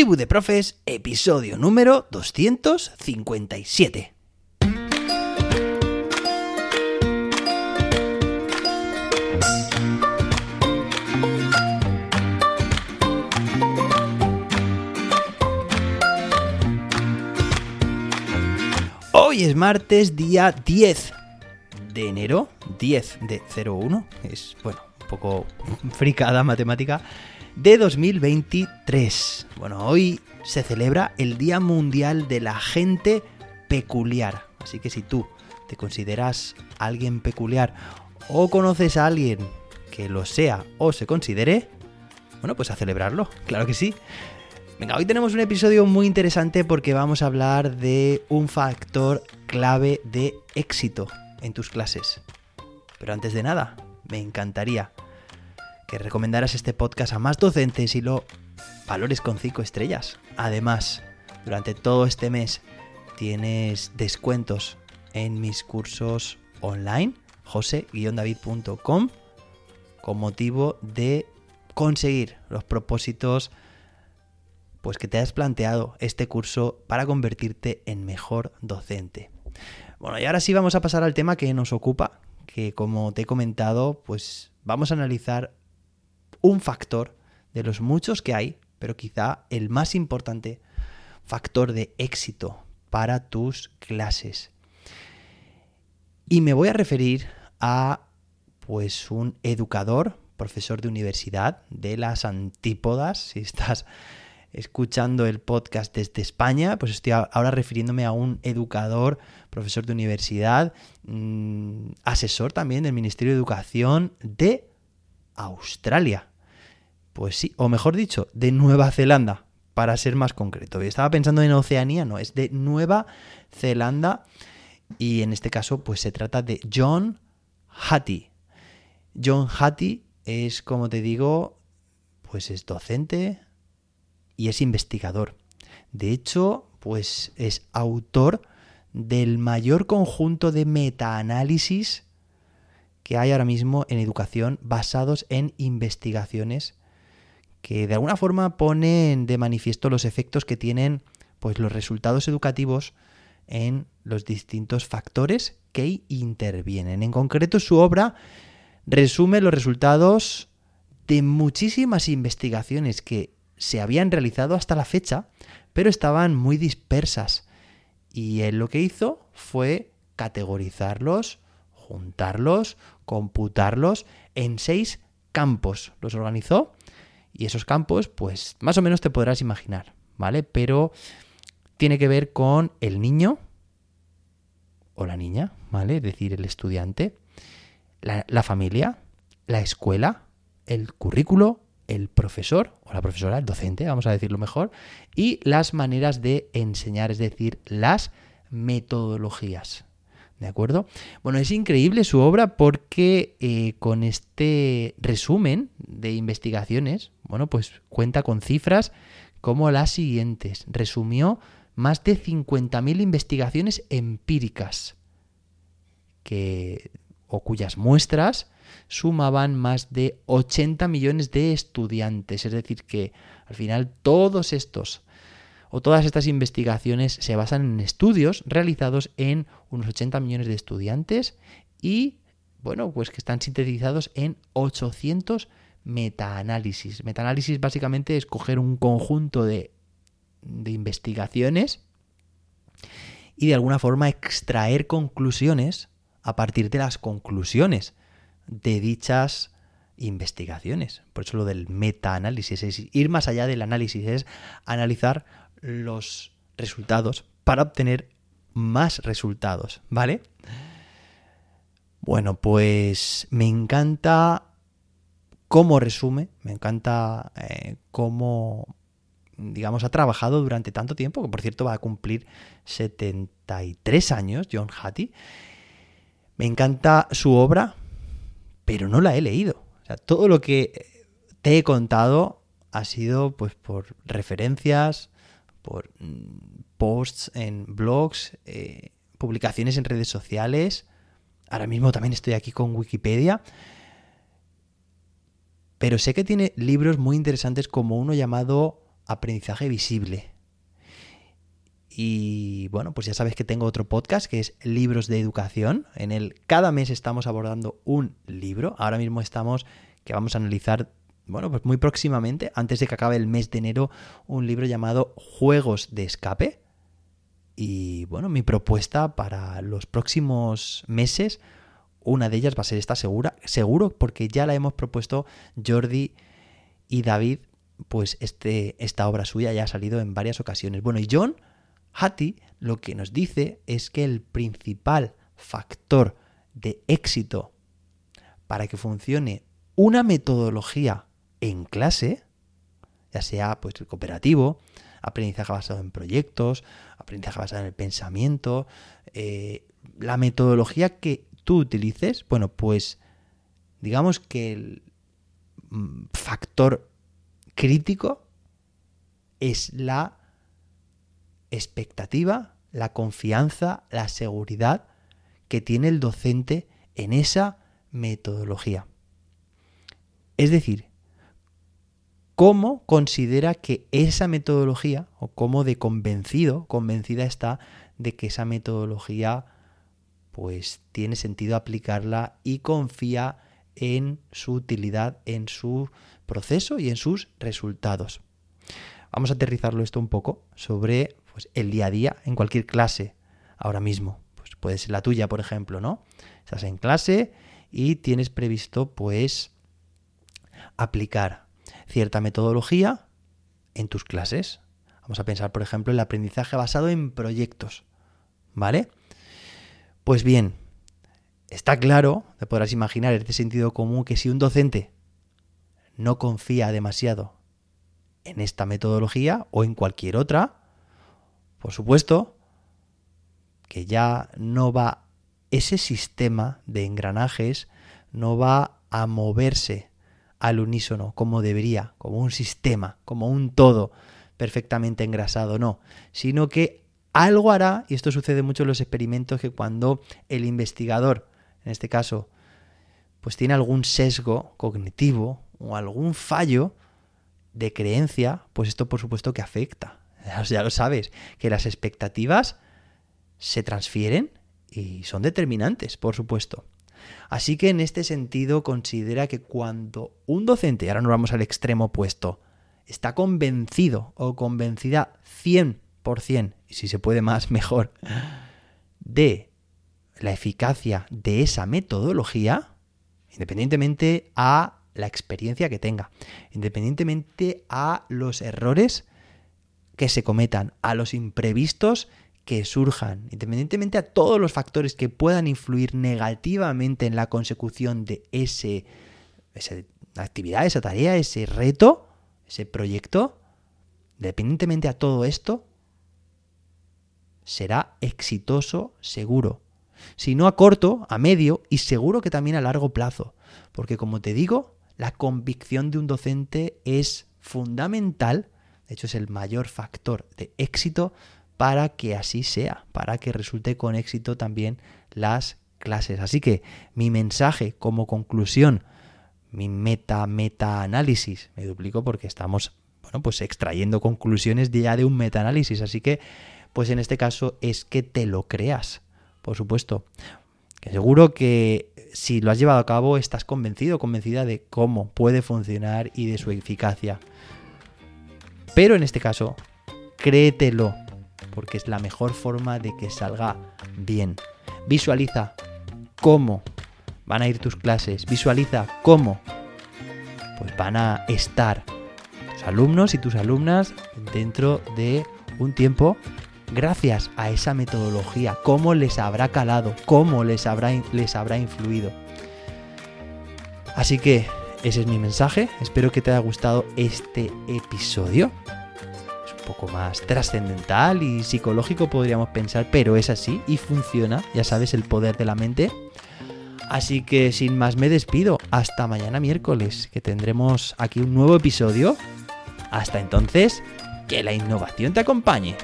Tribu de Profes, episodio número 257. Hoy es martes, día 10 de enero, 10 de 01, es, bueno, un poco fricada matemática, de 2023. Bueno, hoy se celebra el Día Mundial de la Gente Peculiar, así que si tú te consideras alguien peculiar o conoces a alguien que lo sea o se considere, bueno, pues a celebrarlo, claro que sí. Venga, hoy tenemos un episodio muy interesante porque vamos a hablar de un factor clave de éxito en tus clases. Pero antes de nada, me encantaría que recomendaras este podcast a más docentes y lo valores con 5 estrellas. Además, durante todo este mes tienes descuentos en mis cursos online, jose-david.com, con motivo de conseguir los propósitos pues que te has planteado este curso para convertirte en mejor docente. Bueno, y ahora sí vamos a pasar al tema que nos ocupa, que como te he comentado, pues vamos a analizar un factor de los muchos que hay, pero quizá el más importante factor de éxito para tus clases. Y me voy a referir a pues un educador, profesor de universidad de las antípodas, si estás escuchando el podcast desde España, pues estoy ahora refiriéndome a un educador, profesor de universidad, mm, asesor también del Ministerio de Educación de Australia. Pues sí, o mejor dicho, de Nueva Zelanda, para ser más concreto. Estaba pensando en Oceanía, no, es de Nueva Zelanda y en este caso pues se trata de John Hattie. John Hattie es, como te digo, pues es docente, y es investigador. De hecho, pues es autor del mayor conjunto de metaanálisis que hay ahora mismo en educación basados en investigaciones que de alguna forma ponen de manifiesto los efectos que tienen pues los resultados educativos en los distintos factores que intervienen. En concreto, su obra resume los resultados de muchísimas investigaciones que se habían realizado hasta la fecha, pero estaban muy dispersas. Y él lo que hizo fue categorizarlos, juntarlos, computarlos en seis campos. Los organizó y esos campos, pues más o menos te podrás imaginar, ¿vale? Pero tiene que ver con el niño o la niña, ¿vale? Es decir, el estudiante, la, la familia, la escuela, el currículo, el profesor o la profesora, el docente, vamos a decirlo mejor, y las maneras de enseñar, es decir, las metodologías. ¿De acuerdo? Bueno, es increíble su obra porque eh, con este resumen de investigaciones, bueno, pues cuenta con cifras como las siguientes. Resumió más de 50.000 investigaciones empíricas que, o cuyas muestras sumaban más de 80 millones de estudiantes. Es decir, que al final todos estos o todas estas investigaciones se basan en estudios realizados en unos 80 millones de estudiantes y, bueno, pues que están sintetizados en 800 metaanálisis. Metaanálisis básicamente es coger un conjunto de, de investigaciones y de alguna forma extraer conclusiones a partir de las conclusiones de dichas investigaciones. Por eso lo del metaanálisis es ir más allá del análisis, es analizar los resultados para obtener más resultados, ¿vale? Bueno, pues me encanta cómo resume, me encanta eh, cómo, digamos, ha trabajado durante tanto tiempo, que por cierto va a cumplir 73 años, John Hattie. Me encanta su obra, pero no la he leído. O sea, todo lo que te he contado ha sido pues por referencias, por mm, posts en blogs, eh, publicaciones en redes sociales. Ahora mismo también estoy aquí con Wikipedia. Pero sé que tiene libros muy interesantes como uno llamado aprendizaje visible. Y bueno, pues ya sabes que tengo otro podcast que es Libros de Educación. En el cada mes estamos abordando un libro. Ahora mismo estamos que vamos a analizar, bueno, pues muy próximamente, antes de que acabe el mes de enero, un libro llamado Juegos de Escape. Y bueno, mi propuesta para los próximos meses, una de ellas va a ser esta segura, seguro, porque ya la hemos propuesto Jordi y David, pues este, esta obra suya ya ha salido en varias ocasiones. Bueno, y John Hattie lo que nos dice es que el principal factor de éxito para que funcione una metodología en clase, ya sea pues el cooperativo, aprendizaje basado en proyectos, aprendizaje basado en el pensamiento, eh, la metodología que tú utilices, bueno, pues digamos que el mm, factor crítico es la expectativa, la confianza, la seguridad que tiene el docente en esa metodología. Es decir, cómo considera que esa metodología, o cómo de convencido, convencida está de que esa metodología pues tiene sentido aplicarla y confía en su utilidad, en su proceso y en sus resultados. Vamos a aterrizarlo esto un poco sobre pues, el día a día en cualquier clase ahora mismo. Pues puede ser la tuya, por ejemplo, ¿no? Estás en clase y tienes previsto, pues, aplicar cierta metodología en tus clases. Vamos a pensar, por ejemplo, el aprendizaje basado en proyectos. ¿Vale? Pues bien, está claro, te podrás imaginar, este sentido común, que si un docente no confía demasiado en esta metodología o en cualquier otra, por supuesto que ya no va ese sistema de engranajes no va a moverse al unísono como debería, como un sistema, como un todo perfectamente engrasado, no, sino que algo hará, y esto sucede mucho en los experimentos, que cuando el investigador, en este caso, pues tiene algún sesgo cognitivo o algún fallo de creencia, pues esto por supuesto que afecta ya lo sabes, que las expectativas se transfieren y son determinantes, por supuesto. Así que en este sentido considera que cuando un docente, ahora nos vamos al extremo opuesto, está convencido o convencida 100%, y si se puede más, mejor, de la eficacia de esa metodología, independientemente a la experiencia que tenga, independientemente a los errores que se cometan, a los imprevistos que surjan, independientemente a todos los factores que puedan influir negativamente en la consecución de ese, esa actividad, esa tarea, ese reto, ese proyecto, independientemente a todo esto, será exitoso seguro. Si no a corto, a medio y seguro que también a largo plazo. Porque como te digo, la convicción de un docente es fundamental de hecho, es el mayor factor de éxito para que así sea, para que resulte con éxito también las clases. Así que mi mensaje como conclusión, mi meta, meta análisis, me duplico porque estamos, bueno, pues extrayendo conclusiones ya de un meta análisis. Así que, pues en este caso es que te lo creas, por supuesto. Seguro que si lo has llevado a cabo estás convencido, convencida de cómo puede funcionar y de su eficacia. Pero en este caso, créetelo, porque es la mejor forma de que salga bien. Visualiza cómo van a ir tus clases, visualiza cómo pues van a estar tus alumnos y tus alumnas dentro de un tiempo gracias a esa metodología, cómo les habrá calado, cómo les habrá, les habrá influido. Así que ese es mi mensaje. Espero que te haya gustado este episodio. Es un poco más trascendental y psicológico podríamos pensar, pero es así y funciona. Ya sabes el poder de la mente. Así que sin más me despido. Hasta mañana miércoles, que tendremos aquí un nuevo episodio. Hasta entonces, que la innovación te acompañe.